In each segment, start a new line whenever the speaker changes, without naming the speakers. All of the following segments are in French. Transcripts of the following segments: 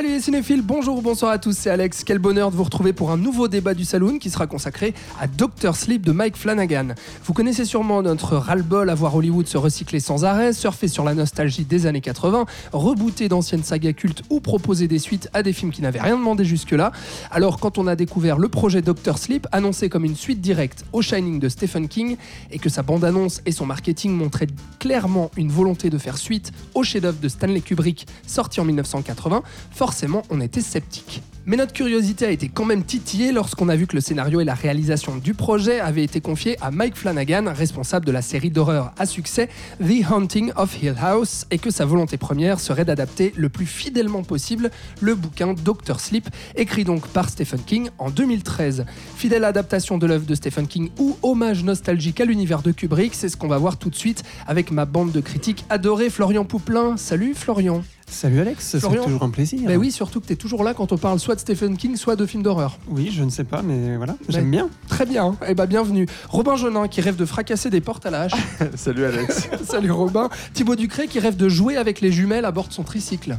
Salut les cinéphiles, bonjour, bonsoir à tous, c'est Alex. Quel bonheur de vous retrouver pour un nouveau débat du Saloon qui sera consacré à Doctor Sleep de Mike Flanagan. Vous connaissez sûrement notre ras-le-bol à voir Hollywood se recycler sans arrêt, surfer sur la nostalgie des années 80, rebooter d'anciennes sagas cultes ou proposer des suites à des films qui n'avaient rien demandé jusque-là. Alors quand on a découvert le projet Doctor Sleep, annoncé comme une suite directe au Shining de Stephen King, et que sa bande-annonce et son marketing montraient clairement une volonté de faire suite au chef-d'œuvre de Stanley Kubrick sorti en 1980, forcément on était sceptique. Mais notre curiosité a été quand même titillée lorsqu'on a vu que le scénario et la réalisation du projet avaient été confiés à Mike Flanagan, responsable de la série d'horreur à succès The Haunting of Hill House, et que sa volonté première serait d'adapter le plus fidèlement possible le bouquin Doctor Sleep, écrit donc par Stephen King en 2013. Fidèle adaptation de l'œuvre de Stephen King ou hommage nostalgique à l'univers de Kubrick, c'est ce qu'on va voir tout de suite avec ma bande de critiques adorée Florian Pouplin. Salut Florian
Salut Alex, c'est toujours un plaisir.
Ben oui, surtout que tu es toujours là quand on parle soit de Stephen King, soit de films d'horreur.
Oui, je ne sais pas, mais voilà,
Mais-
j'aime bien.
Très bien, et ben bienvenue. Robin Genin qui rêve de fracasser des portes à la hache.
Salut Alex.
Salut Robin. Thibaut Ducré qui rêve de jouer avec les jumelles à bord de son tricycle.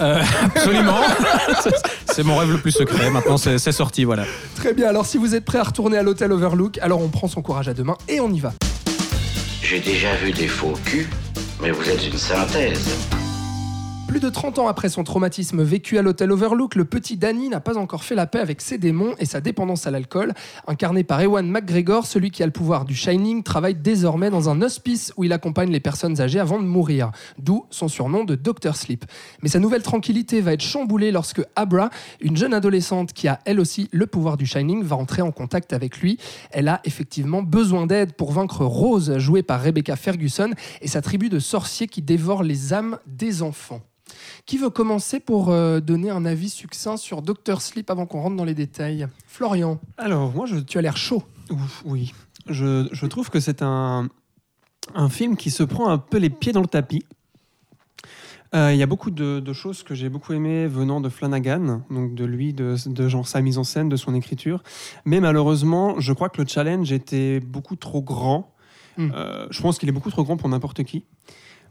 Euh, absolument. c'est mon rêve le plus secret. Maintenant, c'est c'est sorti, voilà.
Très bien, alors si vous êtes prêt à retourner à l'hôtel Overlook, alors on prend son courage à deux mains et on y va.
J'ai déjà vu des faux culs, mais vous êtes une synthèse.
Plus de 30 ans après son traumatisme vécu à l'hôtel Overlook, le petit Danny n'a pas encore fait la paix avec ses démons et sa dépendance à l'alcool. Incarné par Ewan McGregor, celui qui a le pouvoir du Shining travaille désormais dans un hospice où il accompagne les personnes âgées avant de mourir, d'où son surnom de Dr Sleep. Mais sa nouvelle tranquillité va être chamboulée lorsque Abra, une jeune adolescente qui a elle aussi le pouvoir du Shining, va entrer en contact avec lui. Elle a effectivement besoin d'aide pour vaincre Rose, jouée par Rebecca Ferguson, et sa tribu de sorciers qui dévorent les âmes des enfants. Qui veut commencer pour euh, donner un avis succinct sur Doctor Sleep avant qu'on rentre dans les détails? Florian,
Alors, moi, je.
tu as l'air chaud.
Ouf, oui. Je, je trouve que c'est un, un film qui se prend un peu les pieds dans le tapis. Euh, Il y a beaucoup de, de choses que j'ai beaucoup aimées venant de Flanagan, donc de lui, de, de genre sa mise en scène, de son écriture. Mais malheureusement, je crois que le challenge était beaucoup trop grand.
Mm.
Euh, je pense qu'il est beaucoup trop grand pour n'importe qui.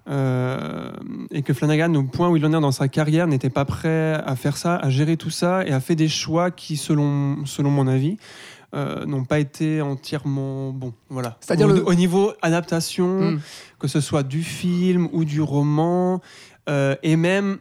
Euh, et que Flanagan, au point où il en est dans sa carrière, n'était pas prêt à faire ça, à gérer tout ça, et a fait des choix qui, selon, selon mon avis, euh, n'ont pas été entièrement bons. Voilà.
C'est-à-dire
au,
le-
au niveau adaptation,
Mm.
que ce soit du film ou du roman, euh, et même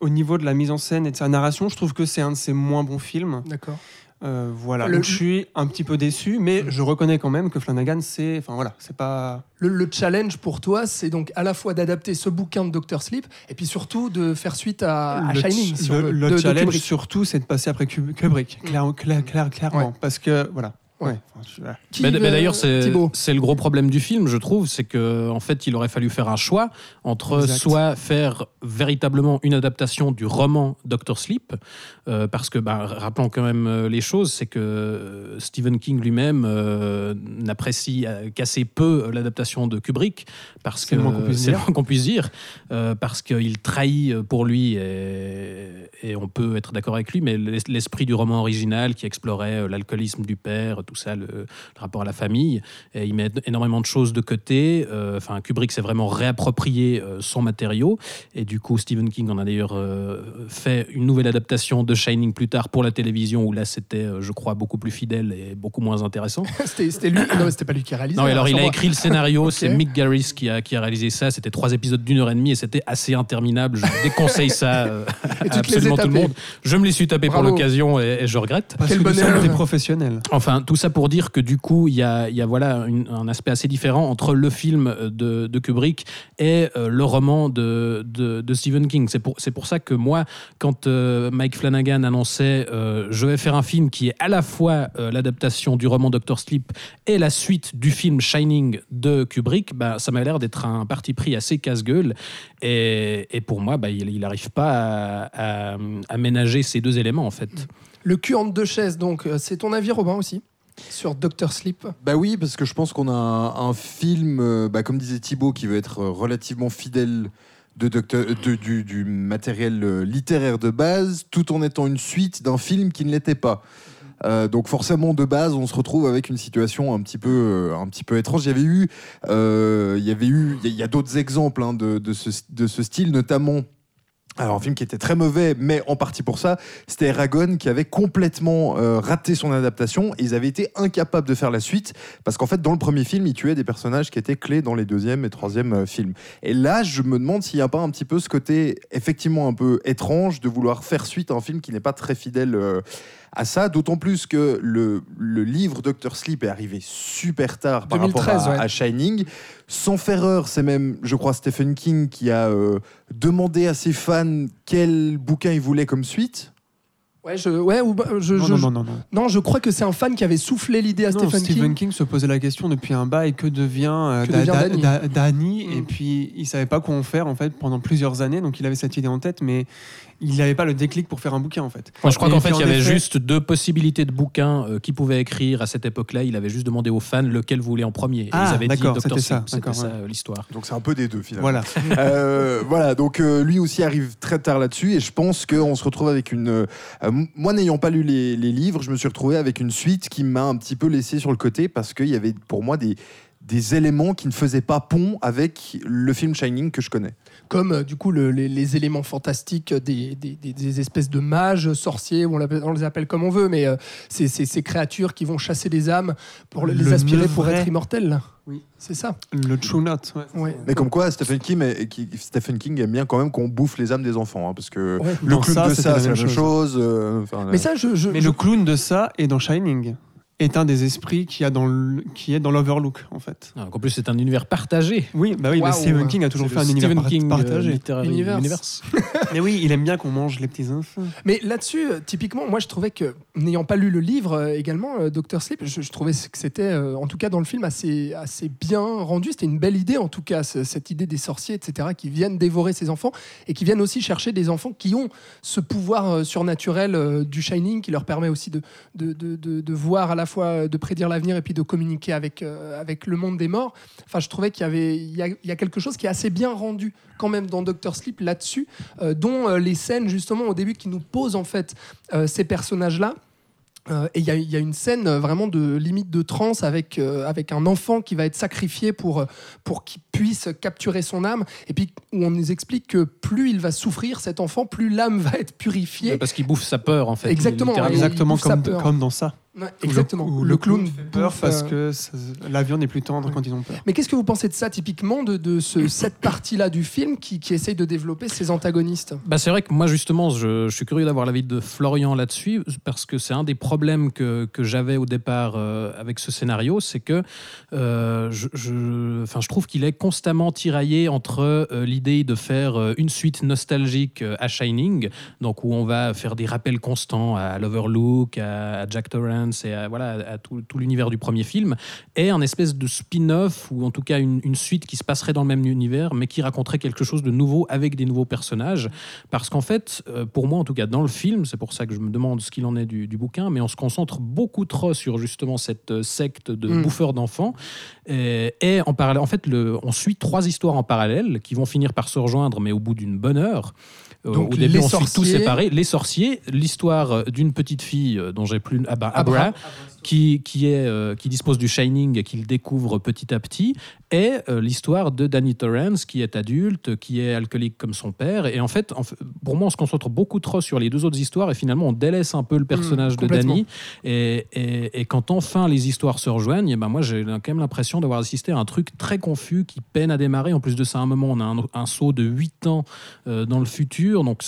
au niveau de la mise en scène et de sa narration, je trouve que c'est un de ses moins bons films.
D'accord.
Euh, voilà.
Le-
Donc je suis un petit peu déçu, mais
Mm.
je reconnais quand même que Flanagan, c'est, enfin voilà, c'est pas.
Le, le challenge pour toi, c'est donc à la fois d'adapter ce bouquin de Doctor Sleep et puis surtout de faire suite à, Shining. sur
le-
de-
challenge surtout, c'est de passer après Kub- Kubrick, clair, clair- clair- clairement,
Ouais.
parce que voilà.
Ouais.
Enfin, je-
Mais, mais d'ailleurs, c'est le gros problème du film, je trouve, c'est que en fait, il aurait fallu faire un choix entre
Exact.
soit faire véritablement une adaptation du roman Doctor Sleep, euh, parce que, bah, rappelons quand même euh, les choses, c'est que euh, Stephen King lui-même euh, n'apprécie qu'assez peu l'adaptation de Kubrick, parce
C'est
que
le moins qu'on puisse
c'est le moins qu'on puisse dire, euh, parce qu'il trahit pour lui, et, et on peut être d'accord avec lui, mais l'es- l'esprit du roman original qui explorait l'alcoolisme du père, tout ça, le, le rapport à la famille, et il met énormément de choses de côté. Euh, Enfin, Kubrick s'est vraiment réapproprié euh, son matériau, et du coup, Stephen King en a d'ailleurs euh, fait une nouvelle adaptation de Shining plus tard pour la télévision, où là, c'était, je crois, beaucoup plus fidèle et beaucoup moins intéressant.
C'était c'était lui. Non, c'était pas lui qui a réalisé.
Non, alors il a
moi.
écrit le scénario, c'est Mick Garris qui a, qui a réalisé ça. C'était trois épisodes d'une heure et demie et c'était assez interminable. Je déconseille ça euh, à absolument tout le
tapés.
monde. Je me les suis tapé pour l'occasion et, et je regrette.
Parce
Quel
que
bonheur.
des professionnels.
Enfin, tout ça pour dire que du coup, il y a, y a voilà un aspect assez différent entre le film de, de Kubrick et euh, le roman de, de, Stephen King. C'est pour, pour ça que moi, quand euh, Mike Flanagan annonçait euh, je vais faire un film qui est à la fois euh, l'adaptation du roman Doctor Sleep et la suite du film Shining de Kubrick, bah, ça m'a l'air d'être un parti pris assez casse-gueule. Et, et pour moi, bah, il n'arrive pas à, à- ménager ces deux éléments en fait.
Le cul entre deux chaises, donc euh, c'est ton avis, Robin aussi? Sur Doctor Sleep.
Bah oui, parce que je pense qu'on a un, film, euh, bah, comme disait Thibaut, qui veut être euh, relativement fidèle
de docteur, de- du, matériel euh, littéraire de base, tout en étant une suite d'un film qui ne l'était pas. Euh, donc forcément de base on se retrouve avec une situation un petit peu euh, un petit peu étrange. Il y avait eu euh, il y avait eu il y a- d'autres exemples hein, de, de ce style notamment alors un film qui était très mauvais, mais en partie pour ça, c'était Eragon qui avait complètement euh, raté son adaptation. Et ils avaient été incapables de faire la suite parce qu'en fait, dans le premier film, ils tuaient des personnages qui étaient clés dans les deuxième et troisième euh, films. Et là, je me demande s'il n'y a pas un petit peu ce côté effectivement un peu étrange de vouloir faire suite à un film qui n'est pas très fidèle euh, à ça. D'autant plus que le, le livre Doctor Sleep est arrivé super tard par
2013,
rapport à,
ouais.
à Shining. Sans faire erreur, c'est même, je crois, Stephen King qui a euh, demandé à ses fans quel bouquin il voulait comme suite.
Ouais, je, ouais, ou, bah, je,
Non,
je-
non, non, non, non.
non, je crois que c'est un fan qui avait soufflé l'idée à
Non,
Stephen,
Stephen
King.
King. se posait la question depuis un bail que devient, euh,
Que
Da-
devient
Da-
Danny.
Da- Danny
Mm.
et puis il savait pas quoi en faire en fait pendant plusieurs années donc il avait cette idée en tête mais il n'avait pas le déclic pour faire un bouquin en fait.
Moi, je crois qu'en fait, il y avait
effet-
juste deux possibilités de bouquins euh, qu'il pouvait écrire à cette époque-là. Il avait juste demandé aux fans lequel vous voulez en premier. Et
Ah,
ils avaient dit
d'accord,
Dr.
c'était ça.
C'était ça
ouais.
euh, l'histoire.
Donc c'est un peu des deux finalement.
Voilà.
Euh, voilà, donc euh, lui aussi arrive très tard là-dessus et je pense qu'on se retrouve avec une... euh, moi n'ayant pas lu les, les livres, je me suis retrouvé avec une suite qui m'a un petit peu laissé sur le côté parce qu'il y avait pour moi des, des éléments qui ne faisaient pas pont avec le film Shining que je connais.
Comme euh, du coup le- les, les éléments fantastiques des, des- des- des espèces de mages, sorciers, on, on les appelle comme on veut, mais euh, c'est c'est ces créatures qui vont chasser des âmes pour les
Le
aspirer pour être immortels.
Oui.
C'est ça.
Le True ouais.
Ouais.
Mais comme quoi, Stephen King, est- qui- Stephen King aime bien quand même qu'on bouffe les âmes des enfants, hein, parce que
Ouais.
le clown
ça,
de ça, c'est la
même
chose. euh,
Mais ça, je, je-
Mais
je-
le clown de ça est dans Shining est un des esprits qui, a dans le- qui est dans l'Overlook en fait.
Ah, en plus, c'est un univers partagé.
Oui, bah oui, mais
Waouh.
Stephen King a toujours fait un univers
Stephen King euh,
partagé.
Universe.
Universe.
mais oui, il aime bien qu'on mange les petits enfants.
Mais là-dessus, euh, typiquement, moi, je trouvais que, n'ayant pas lu le livre euh, également, euh, Dr. Sleep, je, je trouvais que c'était, euh, en tout cas dans le film, assez, assez bien rendu. C'était une belle idée, en tout cas, ce- cette idée des sorciers, etc., qui viennent dévorer ces enfants et qui viennent aussi chercher des enfants qui ont ce pouvoir euh, surnaturel euh, du Shining qui leur permet aussi de, de, de, de- de voir à la fois, euh, de prédire l'avenir et puis de communiquer avec, euh, avec le monde des morts. Enfin, je trouvais qu'il y avait il y a, il y a quelque chose qui est assez bien rendu quand même dans Doctor Sleep là-dessus, euh, dont euh, les scènes justement au début qui nous posent en fait euh, ces personnages-là. Et il y, a- il y a une scène vraiment de limite de transe avec, euh, avec un enfant qui va être sacrifié pour, pour qu'il puisse capturer son âme. Et puis où on nous explique que plus il va souffrir, cet enfant, plus l'âme va être purifiée.
Parce qu'il bouffe sa peur, en fait.
Exactement,
Exactement comme, comme dans ça.
Ouais,
Où le-
exactement.
où
le, clown
fait peur
bouffe,
parce
euh,
que ça- la viande est plus tendre
Ouais.
quand ils ont peur.
Mais qu'est-ce que vous pensez de ça typiquement, de, de ce- cette partie-là du film qui, qui essaye de développer ses antagonistes?
Bah, c'est vrai que moi, justement, je, je suis curieux d'avoir l'avis de Florian là-dessus, parce que c'est un des problèmes que, que j'avais au départ euh, avec ce scénario, c'est que euh, je, je, enfin, je trouve qu'il est constamment tiraillé entre euh, l'idée de faire euh, une suite nostalgique euh, à Shining, donc où on va faire des rappels constants à l'Overlook, à, à Jack Torrance et à, voilà, à tout, tout l'univers du premier film, et un espèce de spin-off, ou en tout cas une, une suite qui se passerait dans le même univers, mais qui raconterait quelque chose de nouveau avec des nouveaux personnages. Parce qu'en fait, euh, pour moi, en tout cas, dans le film, c'est pour ça que je me demande ce qu'il en est du, du bouquin, mais on se concentre beaucoup trop sur justement cette euh, secte de
Mm.
bouffeurs d'enfants. Et, et en parallèle, en fait, le, on suit trois histoires en parallèle qui vont finir par se rejoindre, mais au bout d'une bonne heure. Euh,
Donc,
au début,
les
on suit tout
sorciers.
séparé. Les sorciers, l'histoire euh, d'une petite fille euh, dont j'ai plus. Ah bah,
Abra.
Abra, qui, qui, est, euh, qui dispose du Shining et qu'il découvre petit à petit, et euh, l'histoire de Danny Torrance, qui est adulte, qui est alcoolique comme son père. Et en fait, en fait, pour moi, on se concentre beaucoup trop sur les deux autres histoires, et finalement, on délaisse un peu le personnage de. Danny. Et, et, et quand enfin les histoires se rejoignent, eh ben moi, j'ai quand même l'impression d'avoir assisté à un truc très confus qui peine à démarrer. En plus de ça, à un moment, on a un, un saut de 8 ans euh, dans le futur. Donc,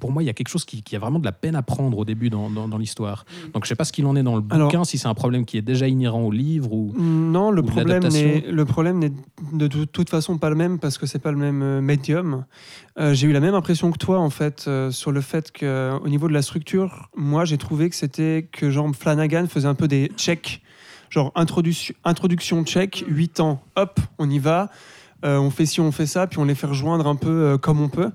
pour moi, il y a quelque chose qui, qui a vraiment de la peine à prendre au début dans, dans, dans l'histoire. Donc, je sais pas ce qu'il en est dans le
Alors-
bouquin, si c'est un problème qui est déjà inhérent au livre ou.
Non, le
Ou
problème n'est le problème n'est de tout- toute façon pas le même parce que c'est pas le même euh, médium. Euh, j'ai eu la même impression que toi en fait euh, sur le fait que au niveau de la structure, moi j'ai trouvé que c'était que genre Flanagan faisait un peu des checks, genre introduction introduction check, 8 ans, hop, on y va. Euh, on fait ci, on fait ça, puis on les fait rejoindre un peu euh, comme on peut.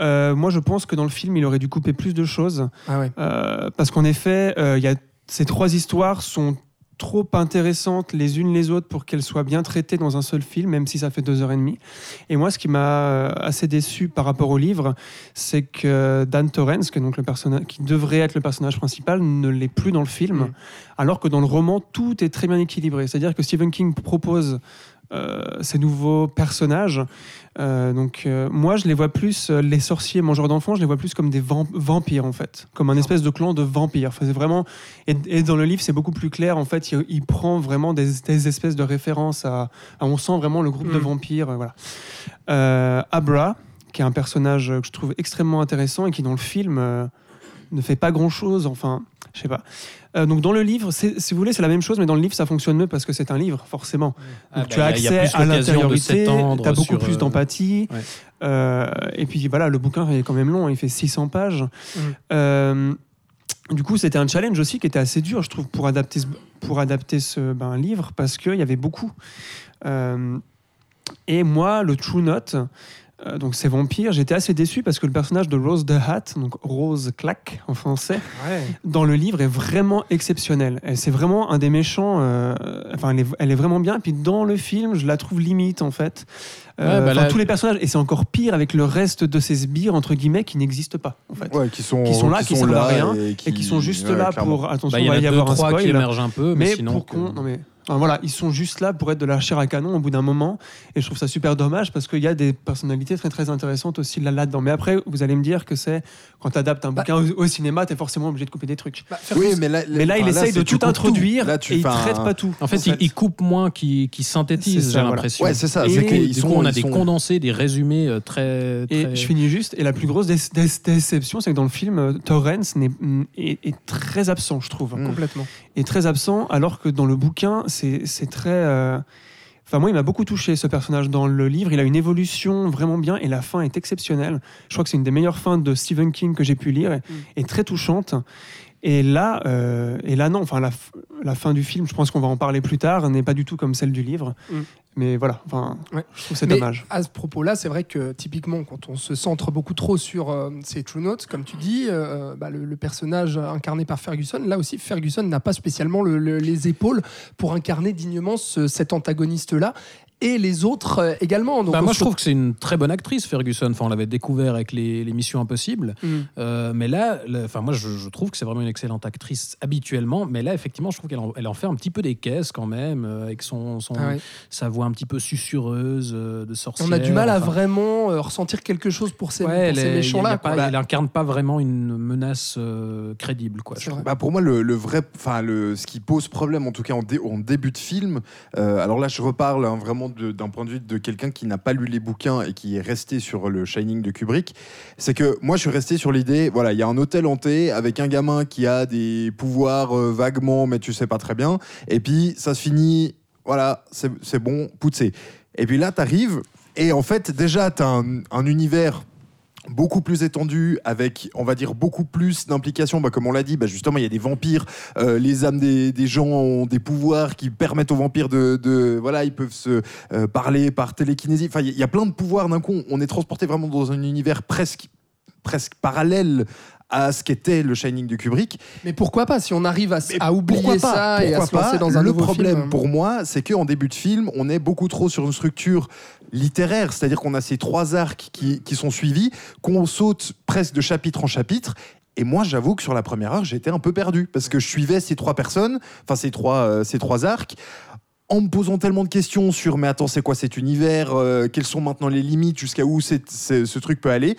Euh, moi, je pense que dans le film, il aurait dû couper plus de choses.
Ah ouais.
Euh, parce qu'en effet, euh, il y a, ces trois histoires sont trop intéressantes les unes les autres pour qu'elles soient bien traitées dans un seul film, même si ça fait deux heures et demie. Et moi, ce qui m'a assez déçu par rapport au livre, c'est que Dan Torrance, donc le personnage, qui devrait être le personnage principal, ne l'est plus dans le film,
Mm.
alors que dans le roman, tout est très bien équilibré. C'est-à-dire que Stephen King propose ces nouveaux personnages. Euh, donc euh, moi, je les vois plus, euh, les sorciers mangeurs d'enfants, je les vois plus comme des vamp- vampires en fait, comme un espèce de clan de vampires. Enfin, c'est vraiment et, et dans le livre, c'est beaucoup plus clair. En fait, il, il prend vraiment des, des espèces de références à, à- On sent vraiment le groupe de
Mm.
vampires. euh, Voilà. Euh, Abra, qui est un personnage que je trouve extrêmement intéressant et qui dans le film euh, ne fait pas grand chose. Enfin, je sais pas. Euh, donc dans le livre, si vous voulez, c'est la même chose, mais dans le livre, ça fonctionne mieux parce que c'est un livre, forcément.
Ah,
Donc
bah,
tu as
il y a- il y a
accès à l'intériorité, tu as beaucoup
sur,
plus
euh,
d'empathie.
ouais.
Euh, et puis voilà, le bouquin est quand même long, il fait 600 pages. Euh, du coup, c'était un challenge aussi qui était assez dur, je trouve, pour adapter ce, pour adapter ce ben, livre, parce qu'il y avait beaucoup. Et moi, le True Note, euh, donc c'est vampire, j'étais assez déçu parce que le personnage de Rose the Hat, donc Rose Clack en français, dans le livre est vraiment exceptionnelle. Elle c'est vraiment un des méchants. euh, enfin, elle est, elle est vraiment bien. Et puis dans le film, je la trouve limite en fait. Euh,
Ouais, bah là-
tous les personnages et c'est encore pire avec le reste de ces sbires entre guillemets qui n'existent pas en fait.
Ouais, qui sont,
Qui sont là, qui servent à rien,
et
Et qui sont juste
ouais,
là
clairement.
pour attention,
Bah, il y
va
a
y
deux,
avoir un
trois qui
spoil.
émergent un peu, mais,
Mais
sinon.
pour
que-
qu'on- non mais enfin, voilà, ils sont juste là pour être de la chair à canon au bout d'un moment, et je trouve ça super dommage parce qu'il y a des personnalités très très intéressantes aussi là là-dedans. Mais après, vous allez me dire que c'est quand tu adaptes un
Bah-
bouquin au, au cinéma, tu es forcément obligé de couper des trucs.
Bah,
Oui,
plus-
mais là,
Mais là, il essaye de tout introduire
Là, tu
et il traite pas tout.
En fait, il, il coupe moins qu'il synthétise, j'ai
voilà.
l'impression.
Ouais, c'est ça.
Et du
qu'ils
du
sont-
coup, on a des
sont-
condensés, des résumés euh, très.
Et je finis juste, et la plus grosse dé- dé- déception, c'est que dans le film, euh, Torrance est très absent, je trouve.
Mm.
Complètement.
Est très absent, alors que dans le bouquin, c'est très. euh, Enfin, moi, il m'a beaucoup touché ce personnage dans le livre. Il a une évolution vraiment bien et la fin est exceptionnelle. Je crois que c'est une des meilleures fins de Stephen King que j'ai pu lire et, et très touchante. Et là, euh, et là non, enfin la, fin du film, je pense qu'on va en parler plus tard, n'est pas du tout comme celle du livre.
Mm.
Mais voilà, enfin,
Ouais.
je trouve c'est dommage.
À ce propos-là, c'est vrai que typiquement, quand on se centre beaucoup trop sur euh, ces True Notes, comme tu dis, euh, bah, le, le personnage incarné par Ferguson, là aussi, Ferguson n'a pas spécialement le- le- les épaules pour incarner dignement ce- cet antagoniste-là. Et les autres euh, également. Donc
Bah, moi,
se
je trouve que c'est une très bonne actrice, Ferguson. Enfin, on l'avait découvert avec les, les Missions Impossibles.
Mm.
Euh, mais là, le- enfin, moi, je, je trouve que c'est vraiment une excellente actrice habituellement. Mais là, effectivement, je trouve qu'elle en, elle en fait un petit peu des caisses quand même, euh, avec son, son-
Ah ouais.
sa voix un petit peu susurreuse euh, de sorcière.
On a du mal à
Enfin,
vraiment euh, ressentir quelque chose pour ces,
Ouais,
ces méchants-là.
elle incarne pas vraiment une menace euh, crédible, quoi. Je
vrai.
Bah pour moi, le, le vrai, enfin le, ce qui pose problème, en tout cas en, dé- en début de film. euh, alors là, je reparle hein, vraiment d'un point de vue de quelqu'un qui n'a pas lu les bouquins et qui est resté sur le Shining de Kubrick. C'est que moi, je suis resté sur l'idée. Voilà, il y a un hôtel hanté avec un gamin qui a des pouvoirs euh, vaguement, mais tu sais pas très bien. Et puis ça se finit. Voilà, c'est bon, poussé. Et puis là, t'arrives et en fait, déjà, t'as un univers beaucoup plus étendu, avec, on va dire, beaucoup plus d'implications. Bah, comme on l'a dit, bah, justement, il y a des vampires. euh, les âmes des, gens ont des pouvoirs qui permettent aux vampires de... de- voilà, ils peuvent se euh, parler par télékinésie. Enfin, il y, a- plein de pouvoirs d'un coup. On est transporté vraiment dans un univers presque parallèle à ce qu'était le Shining de Kubrick.
Mais pourquoi pas Si on arrive à, oublier ça et à se lancer
pas
dans un
Le
nouveau
problème
film.
pour moi, c'est qu'en début de film, on est beaucoup trop sur une structure littéraire, c'est-à-dire qu'on a ces trois arcs qui, qui sont suivis, qu'on saute presque de chapitre en chapitre. Et moi, j'avoue que sur la première heure, j'étais un peu perdu parce que je suivais ces trois personnes, enfin ces trois, euh, ces trois arcs. En me posant tellement de questions sur mais attends c'est quoi cet univers euh, quelles sont maintenant les limites jusqu'à où ce truc peut aller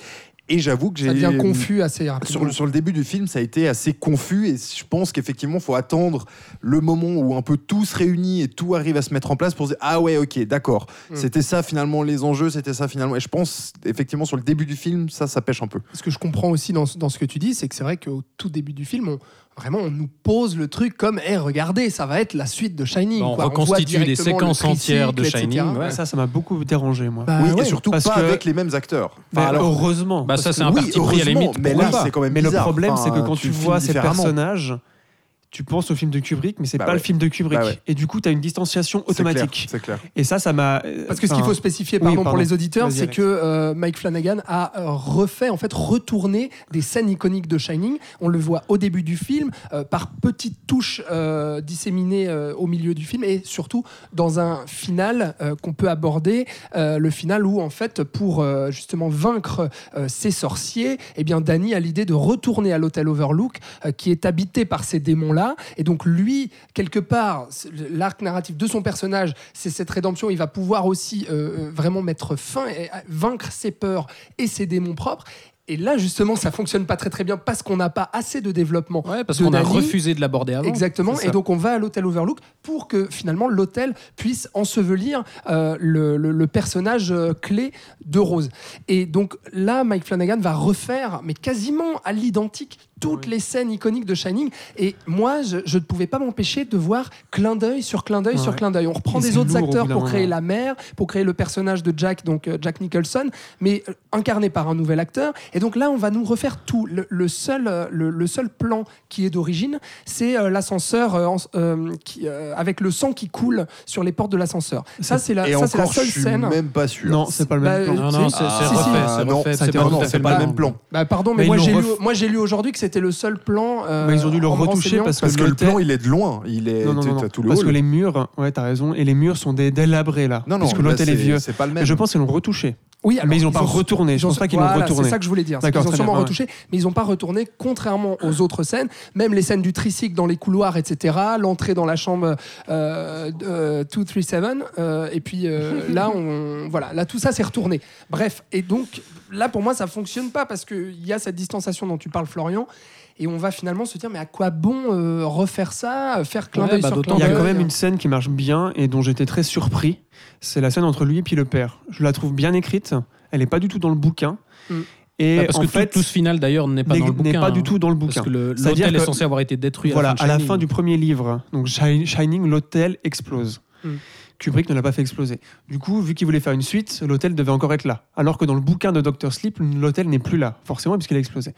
et j'avoue que j'ai
Ça devient confus assez rapidement.
sur le, sur le début du film, ça a été assez confus et je pense qu'effectivement, il faut attendre le moment où un peu tout se réunit et tout arrive à se mettre en place pour se dire Ah ouais, ok, d'accord.
Mm.
C'était ça finalement les enjeux, c'était ça finalement. Et je pense effectivement sur le début du film, ça, ça pêche un peu.
Ce que je comprends aussi dans, ce- dans ce que tu dis, c'est que c'est vrai qu'au tout début du film, on, vraiment, on nous pose le truc comme Eh, regardez, ça va être la suite de Shining.
On
quoi. voit
reconstitue des séquences entières de. Shining, ouais.
Ça, ça m'a beaucoup dérangé, moi.
Bah
oui,
ouais.
et surtout
parce
pas
que-
avec les mêmes acteurs.
Mais
Enfin, alors-
heureusement.
Bah, ça, c'est un
oui,
parti pris à la limite.
mais là, c'est quand même
Mais le problème,
Enfin,
c'est que quand tu, vois ces personnages, tu penses au film de Kubrick, mais c'est
Bah
pas
ouais.
le film de Kubrick.
Bah ouais.
Et du coup, tu as une distanciation automatique.
C'est clair.
Et ça, ça m'a.
Parce que ce qu'il faut spécifier,
oui,
pardon, pour les auditeurs, c'est que euh, Mike Flanagan a euh, refait, en fait, retourné des scènes iconiques de Shining. On le voit au début du film, euh, par petites touches euh, disséminées euh, au milieu du film, et surtout dans un final euh, qu'on peut aborder, euh, le final où, en fait, pour euh, justement vaincre euh, ces sorciers, eh bien, Danny a l'idée de retourner à l'hôtel Overlook, euh, qui est habité par ces démons-là, et donc lui, quelque part, l'arc narratif de son personnage, c'est cette rédemption. Il va pouvoir aussi euh, euh, vraiment mettre fin et euh, vaincre ses peurs et ses démons propres. Et là, justement, ça fonctionne pas très très bien parce qu'on n'a pas assez de développement.
Ouais, parce qu'on a refusé de l'aborder avant.
Exactement. Et donc, on va à l'hôtel Overlook pour que finalement l'hôtel puisse ensevelir euh, le, le- le personnage euh, clé de Rose. Et donc là, Mike Flanagan va refaire, mais quasiment à l'identique, toutes les scènes iconiques de Shining. Et moi, je, je ne pouvais pas m'empêcher de voir clin d'œil sur clin d'œil sur clin d'œil. On reprend
Et
des autres acteurs pour créer la mère, pour créer le personnage de Jack, donc euh, Jack Nicholson, mais euh, incarné par un nouvel acteur. Et donc là, on va nous refaire tout. Le, le seul, euh, le, le seul plan qui est d'origine, c'est euh, l'ascenseur euh, euh, euh, avec le sang qui coule sur les portes de l'ascenseur. Ça, c'est la,
Et
ça, c'est la
encore,
seule
je suis
scène.
même pas sûr.
Non, c'est pas le même
Bah,
plan.
Non, non, c'est
Ah,
si, si.
refait.
Ah,
c'est
non,
refait,
ça a
c'est
été
pas
le même plan.
Bah, pardon, mais,
Mais
moi
ils
j'ai,
l'ont
lu,
ref-
moi j'ai lu aujourd'hui que c'était le seul plan. euh,
Mais ils ont dû le retoucher parce que
Parce que le
l'hôtel-
plan, il est de loin. Il est.
Non, non, non,
t'as
non.
tout le
Parce
hall.
que les murs, ouais, t'as raison, et les murs sont dé- délabrés là.
Non, non,
parce que
là,
l'hôtel est
c'est-
vieux.
C'est pas le même.
je pense qu'ils l'ont retouché.
Oui, alors,
mais ils n'ont pas retourné. Je
ont-
pense pas qu'ils l'ont
voilà,
retourné.
C'est ça que je voulais dire.
D'accord,
Ils ont sûrement
bien, ouais.
retouché, mais ils n'ont pas retourné, contrairement aux autres scènes. Même les scènes du tricycle dans les couloirs, etc. L'entrée dans la chambre euh, euh, 237. euh, et puis euh, là, on, voilà, là, tout ça, c'est retourné. Bref, et donc là, pour moi, ça fonctionne pas parce qu'il y a cette distanciation dont tu parles, Florian. Et on va finalement se dire, mais à quoi bon euh, refaire ça Faire clin
Ouais,
d'œil
bah,
sur
d'autant
clin
Il y a quand même une scène qui marche bien et dont j'étais très surpris. C'est la scène entre lui et puis le père. Je la trouve bien écrite. Elle n'est pas du tout dans le bouquin.
Mm.
Et
Bah, parce
en
que
fait,
tout, tout ce final d'ailleurs n'est pas dans le
n'est
bouquin.
pas du
hein.
tout dans le
Parce
bouquin.
que le-
C'est-à-dire
l'hôtel est
que-
censé avoir été détruit.
Voilà,
à la
à la
Shining.
fin du premier livre, donc Shi- Shining, l'hôtel explose.
Mm.
Kubrick ne l'a pas fait exploser. Du coup, vu qu'il voulait faire une suite, l'hôtel devait encore être là. Alors que dans le bouquin de Dr. Sleep, l'hôtel n'est plus là, forcément, puisqu'il a explosé.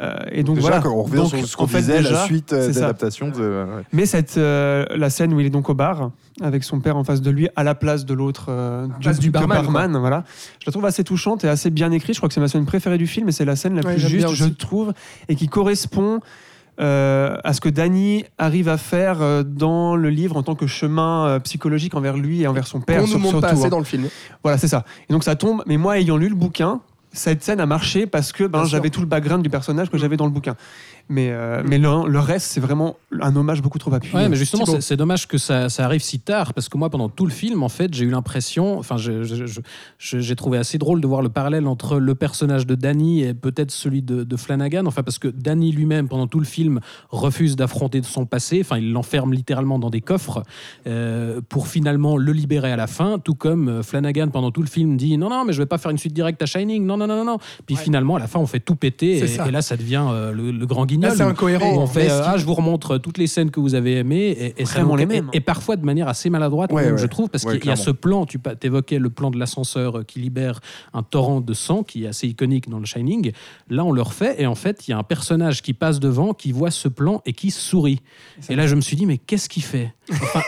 Euh, et donc
Déjà,
voilà.
quand on revient
Donc,
sur ce qu'on disait,
déjà,
la suite euh, d'adaptation de. ouais.
Mais cette, euh, la scène où il est donc au bar, avec son père en face de lui, à la place de l'autre, euh,
du barman,
voilà, je la trouve assez touchante et assez bien écrite. Je crois que c'est ma scène préférée du film et c'est la scène la
Ouais,
plus juste, je trouve, et qui correspond euh, à ce que Danny arrive à faire euh, dans le livre en tant que chemin euh, psychologique envers lui et envers son père.
qu'on nous montre pas assez
hein.
dans le film.
Voilà, c'est ça. Et donc ça tombe. Mais moi, ayant lu le bouquin, cette scène a marché parce que ben, j'avais tout le background du personnage que
Mm.
j'avais dans le bouquin. Mais, euh, mais le, le reste, c'est vraiment un hommage beaucoup trop appuyé.
Ouais, mais justement, c'est c'est dommage que ça, ça arrive si tard, parce que moi, pendant tout le film, en fait, j'ai eu l'impression, enfin, je- je- je- je- j'ai trouvé assez drôle de voir le parallèle entre le personnage de Danny et peut-être celui de, de Flanagan, enfin, parce que Danny lui-même, pendant tout le film, refuse d'affronter son passé, enfin, il l'enferme littéralement dans des coffres euh, pour finalement le libérer à la fin, tout comme euh, Flanagan, pendant tout le film, dit non, non, mais je vais pas faire une suite directe à Shining, non, non, non, non, non. Puis
Ouais.
finalement, à la fin, on fait tout péter, et, là, ça devient euh, le, le grand guignol.
Là, c'est incohérent.
On fait euh, ah je vous remontre toutes les scènes que vous avez aimées et,
Vraiment les mêmes.
et, parfois de manière assez maladroite
Ouais,
même,
ouais.
je trouve parce
Ouais,
qu'il y a ce plan tu évoquais le plan de l'ascenseur euh, qui libère un torrent de sang qui est assez iconique dans le Shining là on le refait et en fait il y a un personnage qui passe devant qui voit ce plan et qui sourit et là je me suis dit mais qu'est-ce qu'il fait? Enfin,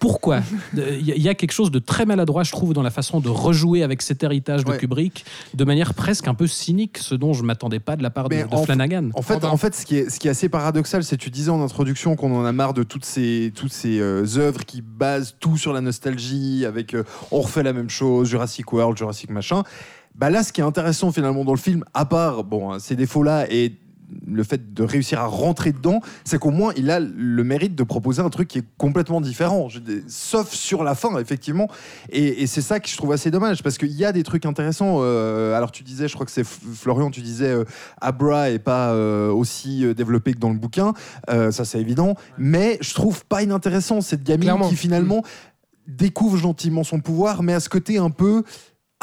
pourquoi Il y, a- quelque chose de très maladroit, je trouve, dans la façon de rejouer avec cet héritage de
Ouais.
Kubrick, de manière presque un peu cynique, ce dont je m'attendais pas de la part de,
Mais
de
en-
Flanagan.
En fait, en fait ce, qui est, ce qui est assez paradoxal, c'est que tu disais en introduction qu'on en a marre de toutes ces, toutes ces euh, œuvres qui basent tout sur la nostalgie, avec euh, on refait la même chose, Jurassic World, Jurassic machin. Bah là, ce qui est intéressant finalement dans le film, à part bon, hein, ces défauts-là et le fait de réussir à rentrer dedans, c'est qu'au moins il a le mérite de proposer un truc qui est complètement différent, Je dis- sauf sur la fin effectivement. Et, et c'est ça que je trouve assez dommage parce qu'il y a des trucs intéressants. euh, alors tu disais, je crois que c'est Florian, tu disais euh, Abra est pas euh, aussi développé que dans le bouquin, ça c'est évident. Mais je trouve pas inintéressant cette gamine
Clairement.
qui finalement découvre gentiment son pouvoir, mais à ce côté un peu.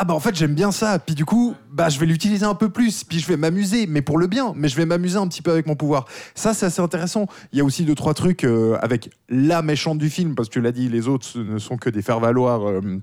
Ah bah en fait j'aime bien ça, puis du coup bah je vais l'utiliser un peu plus, puis je vais m'amuser, mais pour le bien, mais je vais m'amuser un petit peu avec mon pouvoir. Ça c'est assez intéressant. Il y a aussi deux trois trucs euh, avec la méchante du film, parce que tu l'as dit, les autres ce ne sont que des faire-valoir. euh, Euh,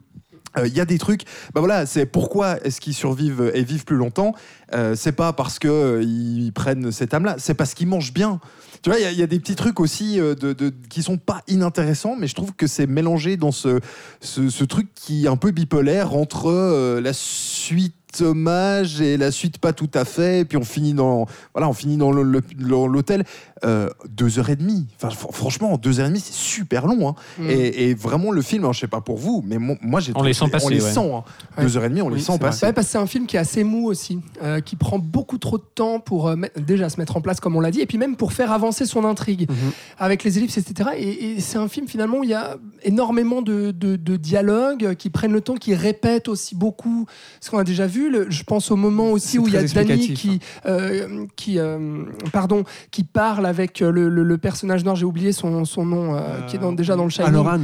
Il y a des trucs, bah voilà, c'est pourquoi est-ce qu'ils survivent et vivent plus longtemps Euh, C'est pas parce que euh, ils prennent cette âme-là, c'est parce qu'ils mangent bien. Tu vois, il y a- des petits trucs aussi euh, de, de- qui sont pas inintéressants, mais je trouve que c'est mélangé dans ce, ce, ce truc qui est un peu bipolaire entre euh, la suite hommage et la suite pas tout à fait, et puis on finit dans voilà, on finit dans l'hôtel euh, deux heures et demie. Enfin, fr- franchement, deux heures et demie, c'est super long. hein.
Mm.
Et, et vraiment, le film, alors, je sais pas pour vous, mais moi, j'ai
On les sent passer,
On les
ouais.
sent. hein.
Ouais.
Deux heures et demie, on
Oui,
les sent passer.
Ouais, parce que c'est un film qui est assez mou aussi, euh, qui prend beaucoup trop de temps pour euh, déjà se mettre en place, comme on l'a dit, et puis même pour faire avancer son intrigue,
Mhm.
avec les ellipses, etc. Et, et c'est un film finalement où il y a énormément de, de- de dialogues qui prennent le temps, qui répètent aussi beaucoup ce qu'on a déjà vu. Le- je pense au moment aussi où il y a Danny qui, euh, qui, euh, pardon, qui parle avec euh, le, le- le personnage noir, j'ai oublié son, son nom, euh, qui est dans- déjà dans le Shining.
Aloran.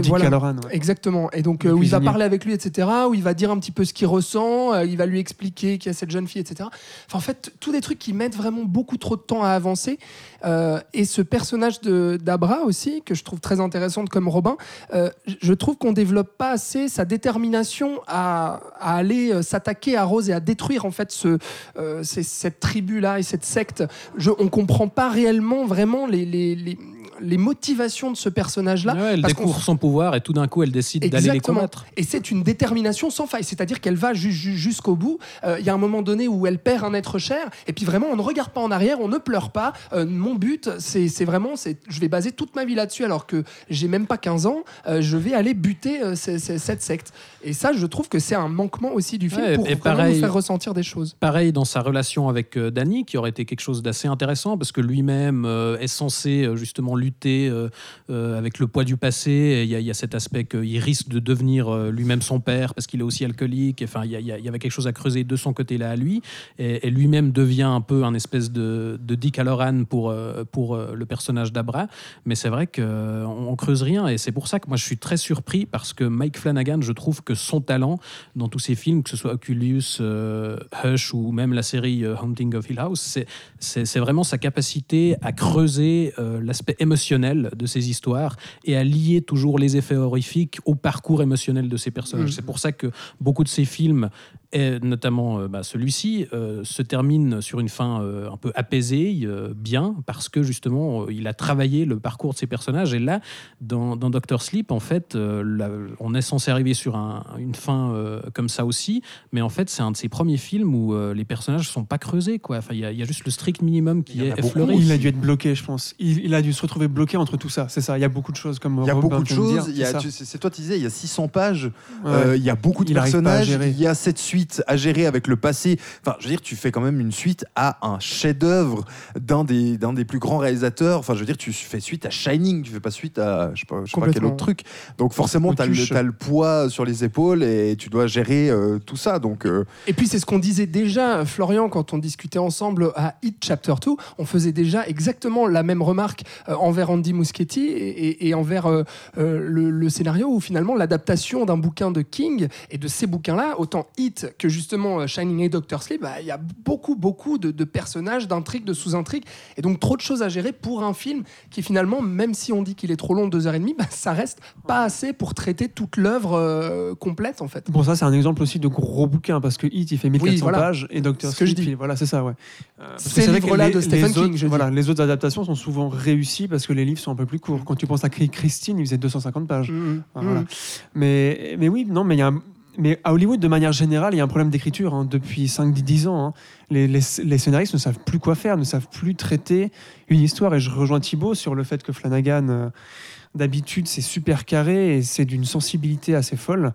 Dick
voilà.
Ouais.
Exactement. Et donc, euh, où il va parler avec lui, etc., où il va dire un petit peu ce qu'il ressent, euh, il va lui expliquer qu'il y a cette jeune fille, etc. Enfin, en fait, tous des trucs qui mettent vraiment beaucoup trop de temps à avancer. Euh, et ce personnage d'Abra aussi, que je trouve très intéressante comme Robin, euh, je trouve qu'on développe pas assez sa détermination à, à aller euh, s'attaquer à Rose et à détruire en fait ce, euh, cette tribu-là et cette secte. Je, on comprend pas réellement vraiment les, les, les- les motivations de ce personnage-là.
Ouais, elle
parce
découvre son pouvoir et tout d'un coup elle décide d'aller les combattre.
Et c'est une détermination sans faille, c'est-à-dire qu'elle va ju- ju- jusqu'au bout. Euh, Il y a un moment donné où elle perd un être cher, et puis vraiment on ne regarde pas en arrière, on ne pleure pas. Euh, mon but, c'est vraiment, je vais baser toute ma vie là-dessus, alors que j'ai même pas 15 ans, euh, je vais aller buter cette secte. Et ça, je trouve que c'est un manquement aussi du film
Ouais,
pour
et
vraiment
pareil-
nous faire ressentir des choses.
Pareil dans sa relation avec Danny, qui aurait été quelque chose d'assez intéressant, parce que lui-même est censé justement euh, euh, avec le poids du passé. Il y, a- cet aspect qu'il risque de devenir euh, lui-même son père, parce qu'il est aussi alcoolique. Enfin, il y, avait quelque chose à creuser de son côté-là à lui. Et, lui-même devient un peu un espèce de, Dick Halloran pour, pour le personnage d'Abra. Mais c'est vrai qu'on on creuse rien. Et c'est pour ça que moi, je suis très surpris, parce que Mike Flanagan, je trouve que son talent dans tous ses films, que ce soit Oculus, Hush ou même la série Haunting of Hill House, c'est- vraiment sa capacité à creuser l'aspect émotionnel de ses histoires et à lier toujours les effets horrifiques au parcours émotionnel de ses personnages.
Mhm.
C'est pour ça que beaucoup de ses films, et notamment euh, bah, celui-ci, euh, se terminent sur une fin euh, un peu apaisée, euh, bien, parce que justement, euh, il a travaillé le parcours de ses personnages. Et là, dans, dans Doctor Sleep, en fait, euh, on est censé arriver sur un- une fin euh, comme ça aussi, mais en fait, c'est un de ses premiers films où euh, les personnages sont pas creusés. Quoi. Enfin, il y, a- il y a juste le strict minimum qui est effleuré.
Il a dû être bloqué, je pense. Il, il a dû se retrouver bloqué entre tout ça. C'est ça. Il y a beaucoup de choses comme
Il y a
Robin
beaucoup de choses.
c'est
toi, tu disais, il y a 600 pages.
Ouais.
Euh, il y a beaucoup de
Il
personnages. Il y a cette suite à gérer avec le passé. Enfin, je veux dire, tu fais quand même une suite à un chef-d'œuvre d'un des, d'un des plus grands réalisateurs. Enfin, je veux dire, tu fais suite à Shining. Tu fais pas suite à je sais pas, je sais pas quel autre truc. Donc, forcément, tu as, le poids sur les épaules et tu dois gérer euh, tout ça. Donc, euh,
Et puis c'est ce qu'on disait déjà, Florian, quand on discutait ensemble à Hit Chapter 2, on faisait déjà exactement la même remarque euh, envers Andy Muschietti et, et- et envers euh, le, le scénario où finalement l'adaptation d'un bouquin de King et de ces bouquins-là, autant Hit que justement euh, Shining et Doctor Sleep, bah, il y a beaucoup, beaucoup de, de personnages, d'intrigues, de sous-intrigues et donc trop de choses à gérer pour un film qui finalement, même si on dit qu'il est trop long, deux heures et demie, bah, ça reste pas assez pour traiter toute l'œuvre euh, complète en fait.
Bon, ça, c'est un exemple aussi de gros bouquin parce que Hit, il fait 1400
voilà.
pages et Doctor
C'est ce que je
Sleep,
dis.
il- voilà, c'est ça, ouais. Euh, parce que
Ces
vrai que
livres-là de Stephen King,
autres-
je dis.
Voilà, les autres adaptations sont souvent réussies parce que les livres sont un peu plus courts. Quand tu penses à Christine, il faisait 250 pages. Enfin, voilà. Mais, mais oui, non, mais il y a un- mais à Hollywood, de manière générale, il y a un problème d'écriture hein, depuis 5-10 ans. hein. Les, les- les scénaristes ne savent plus quoi faire, ne savent plus traiter une histoire. Et je rejoins Thibaut sur le fait que Flanagan, euh, d'habitude, c'est super carré et c'est d'une sensibilité assez folle.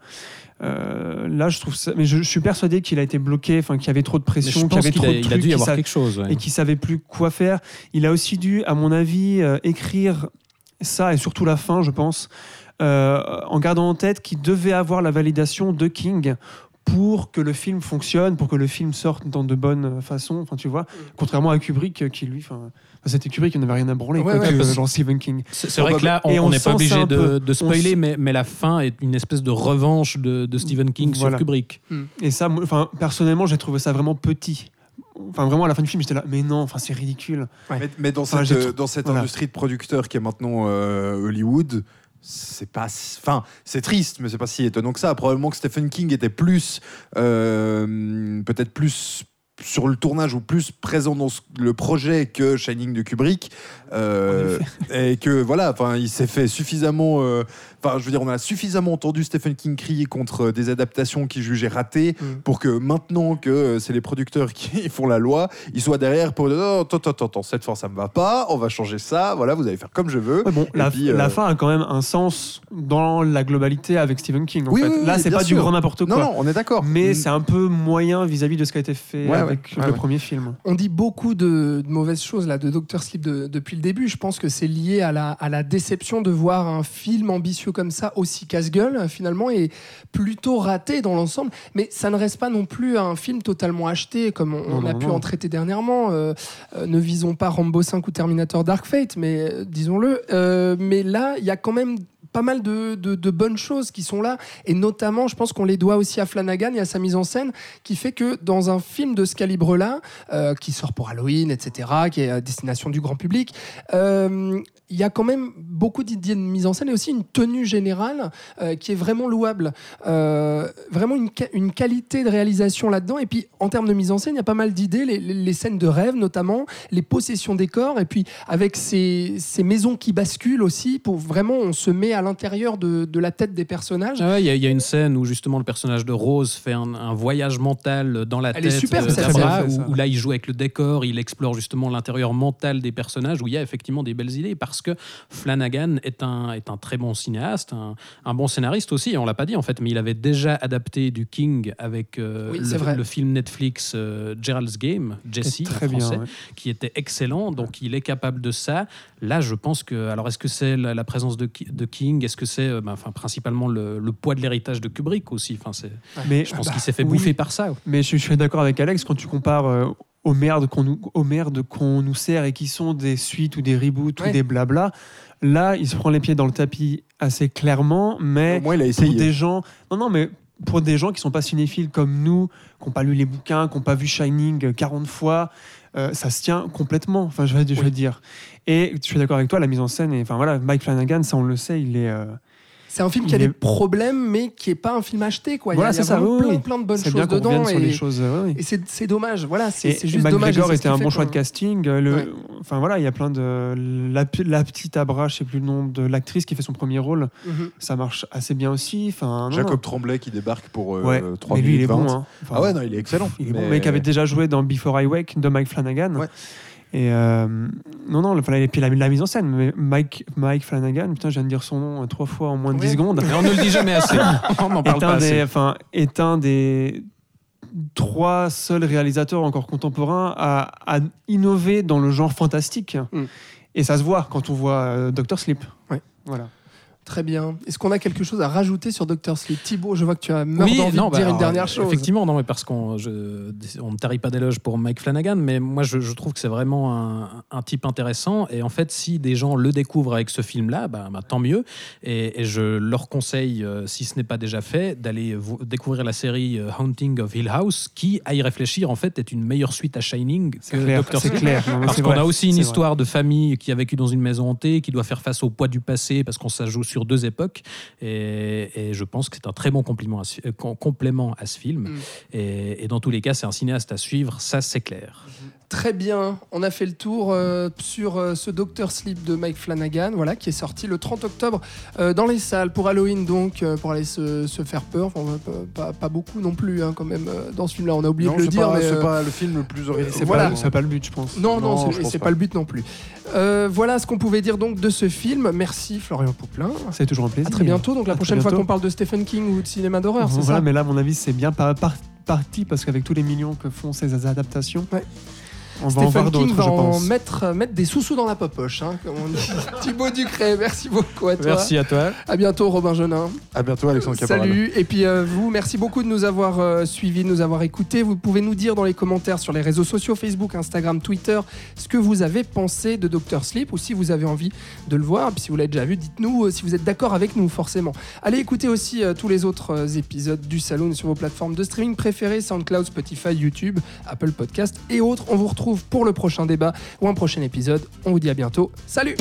Euh, là, je trouve ça. Mais je, je suis persuadé qu'il a été bloqué, enfin, qu'il y avait trop de pression, qu'il y avait
qu'il
trop
a,
de
il a
trucs.
dû y
qu'il
avoir
sa-
quelque chose. ouais.
et qui savait plus quoi faire. Il a aussi dû, à mon avis, euh, écrire ça et surtout la fin, je pense, en gardant en tête qu'il devait avoir la validation de King pour que le film fonctionne, pour que le film sorte dans de bonnes façons. Enfin, tu vois, contrairement à Kubrick, euh, qui lui, enfin, c'était Kubrick, il n'avait rien à branler,
Ouais,
quoi,
ouais,
que,
parce-
genre Stephen King.
C'est vrai que là, on n'est pas obligé de, spoiler, mais, mais la fin est une espèce de revanche de, de Stephen King
Voilà.
sur Kubrick.
Et ça, enfin, personnellement, j'ai trouvé ça vraiment petit. Enfin, vraiment, à la fin du film, j'étais là, mais non, enfin, c'est ridicule.
mais, mais dans
Enfin,
cette, euh,
trou-
dans cette
voilà.
industrie de producteurs qui est maintenant euh, Hollywood, c'est pas enfin c'est triste mais c'est pas si étonnant que ça. Probablement que Stephen King était plus euh, peut-être plus sur le tournage ou plus présent dans le projet que Shining de Kubrick euh, et que voilà enfin il s'est fait suffisamment euh, enfin je veux dire on a suffisamment entendu Stephen King crier contre des adaptations qu'il jugeait ratées
Mm.
pour que maintenant que euh, c'est les producteurs qui font la loi ils soient derrière pour dire oh, attends attends attends cette fois ça me va pas on va changer ça voilà vous allez faire comme je veux
Ouais, bon, la,
puis, euh,
la fin a quand même un sens dans la globalité avec Stephen King. En
Oui,
fait.
oui, oui,
Là, c'est pas du grand n'importe quoi.
Non, non, on est d'accord.
Mais
Mm.
c'est un peu moyen vis-à-vis de ce qui a été fait
Ouais, ouais.
Avec
Ouais,
le
ouais.
premier film.
On dit beaucoup de, de mauvaises choses là de Dr Sleep de- depuis le début. Je pense que c'est lié à la, à la déception de voir un film ambitieux comme ça aussi casse-gueule finalement et plutôt raté dans l'ensemble. Mais ça ne reste pas non plus un film totalement acheté comme on,
Non,
on a
non,
pu
non.
en traiter dernièrement. Euh, euh, ne visons pas Rambo 5 ou Terminator Dark Fate, mais euh, disons-le. Euh, mais là, il y a quand même pas mal de, de- bonnes choses qui sont là et notamment je pense qu'on les doit aussi à Flanagan et à sa mise en scène qui fait que dans un film de ce calibre là euh, qui sort pour Halloween, etc., qui est à destination du grand public. Euh, il y a quand même beaucoup d'idées de mise en scène et aussi une tenue générale euh, qui est vraiment louable. Vraiment une, une qualité de réalisation là-dedans. Et puis, en termes de mise en scène, il y a pas mal d'idées, les scènes de rêve notamment, les possessions des corps, et puis avec ces, ces maisons qui basculent aussi, pour vraiment, on se met à l'intérieur de, de la tête des personnages.
Ah ouais, Il y, a- il y a une scène où justement le personnage de Rose fait un, un voyage mental dans la
Elle est
tête
super,
euh,
cette
d'Abra, où, où là il joue avec le décor, il explore justement l'intérieur mental des personnages, où il y a effectivement des belles idées, parce que Flanagan est un, est un très bon cinéaste, un, un bon scénariste aussi, on l'a pas dit en fait, mais il avait déjà adapté du King avec euh,
Oui,
le, le film Netflix euh, Gerald's Game, Jesse en
bien. ouais.
qui était excellent, donc il est capable de ça. Là, je pense que. Alors, est-ce que c'est la, la présence de, Ki- de King? Est-ce que c'est euh, ben, enfin, principalement le, le poids de l'héritage de Kubrick aussi? Enfin, c'est-
Mais
Je pense
bah,
qu'il s'est fait
oui.
bouffer par ça.
Mais je, je suis d'accord avec Alex quand tu compares euh, aux merdes qu'on nous, aux merdes qu'on nous sert et qui sont des suites ou des reboots
Ouais.
ou des blabla. Là, il se prend les pieds dans le tapis assez clairement, mais
Au moins, il a
pour des gens, non non, mais pour des gens qui sont pas cinéphiles comme nous, qui n'ont pas lu les bouquins, qui n'ont pas vu Shining 40 fois, euh, ça se tient complètement. Enfin, je vais, je vais
Oui.
dire. Et je suis d'accord avec toi, la mise en scène. Et enfin voilà, Mike Flanagan, ça on le sait, il est. euh,
C'est un film qui a des problèmes, mais qui est pas un film acheté. Quoi. Il y a-
Voilà,
il y a
c'est ça,
vraiment
oui,
plein,
oui.
plein de bonnes choses
bien
dedans. et-
les choses. ouais, oui.
Et c'est c'est dommage, voilà, c'est
Et,
c'est
et
juste dommage.
McGregor
et c'est ce
était un
fait
bon choix de casting. euh, Le,
Ouais.
Enfin voilà, il y a plein de la, la petite Abra, je sais plus le nom de l'actrice qui fait son premier rôle.
Mhm.
Ça marche assez bien aussi. Enfin, non,
Jacob
non.
Tremblay qui débarque pour euh,
Ouais.
3
mais lui il est bon.
20.
hein. Enfin,
Ah ouais, non, il est excellent.
Il est bon.
Mais-
Le mec avait déjà joué dans Before I Wake de Mike Flanagan.
Ouais.
Et euh, non, non, enfin, et puis la, la mise en scène. Mais Mike, Mike Flanagan, putain, je viens de dire son nom euh, trois fois en moins de
Ouais.
10 secondes.
Mais on ne le dit jamais assez. on n'en parle pas
un, des,
assez.
enfin, est un des trois seuls réalisateurs encore contemporains à, à innover dans le genre fantastique.
Mm.
Et ça se voit quand on voit euh, Doctor Sleep.
Ouais.
Voilà.
Très bien. Est-ce qu'on a quelque chose à rajouter sur Doctor Sleep? Thibaut, je vois que tu as meurt
Oui,
d'envie
non,
de
bah,
dire une dernière chose.
Effectivement, non, mais parce qu'on je- on ne tarit pas d'éloges pour Mike Flanagan, mais moi je, je trouve que c'est vraiment un, un type intéressant. Et en fait, si des gens le découvrent avec ce film-là, bah, bah, tant mieux. Et, et je leur conseille, euh, si ce n'est pas déjà fait, d'aller vo- découvrir la série euh, Haunting of Hill House, qui, à y réfléchir, en fait, est une meilleure suite à Shining
C'est
que
clair.
Doctor
C'est
Sleep.
clair. Non,
Parce
c'est
qu'on
vrai.
a aussi une histoire de famille qui a vécu dans une maison hantée, qui doit faire face au poids du passé, parce qu'on ça joue sur deux époques. Et, et je pense que c'est un très bon compliment à ce- euh, com- complément à ce film.
Mm.
Et, et dans tous les cas, c'est un cinéaste à suivre, ça c'est clair.
Très bien. On a fait le tour euh, sur euh, ce Doctor Sleep de Mike Flanagan, voilà, qui est sorti le 30 octobre euh, dans les salles pour Halloween, donc euh, pour aller se, se faire peur. Enfin, pas, pas beaucoup non plus, hein, quand même, euh, dans ce film-là. On a oublié
Non,
de le dire, mais.
c'est
euh,
pas le film le plus original.
C'est
Voilà.
pas, le but, je pense.
Non, non,
Non,
c'est-
pas.
pas le but non plus. Euh, voilà ce qu'on pouvait dire donc de ce film. Merci Florian Pouplin.
C'est toujours un plaisir.
À très bientôt. Donc la
À
prochaine fois qu'on parle de Stephen King ou de cinéma d'horreur, c'est
Voilà,
ça?
mais là, à mon avis, c'est bien par, par- parti parce qu'avec tous les millions que font ces adaptations,
Ouais.
On va
Stephen King va en mettre, euh, mettre des sous-sous dans la popoche, hein, comme on dit. Thibaut Ducret, merci beaucoup à toi.
Merci à toi.
À bientôt Robin Genin.
À bientôt, Alexandre Caporal.
Salut. Et puis euh, vous, merci beaucoup de nous avoir euh, suivis, de nous avoir écoutés. Vous pouvez nous dire dans les commentaires sur les réseaux sociaux, Facebook, Instagram, Twitter, ce que vous avez pensé de Doctor Sleep ou si vous avez envie de le voir. Et puis si vous l'avez déjà vu, dites-nous euh, si vous êtes d'accord avec nous, forcément. Allez écouter aussi euh, tous les autres euh, épisodes du Saloon sur vos plateformes de streaming préférées, SoundCloud, Spotify, YouTube, Apple Podcast et autres. On vous pour le prochain débat ou un prochain épisode. On vous dit à bientôt. Salut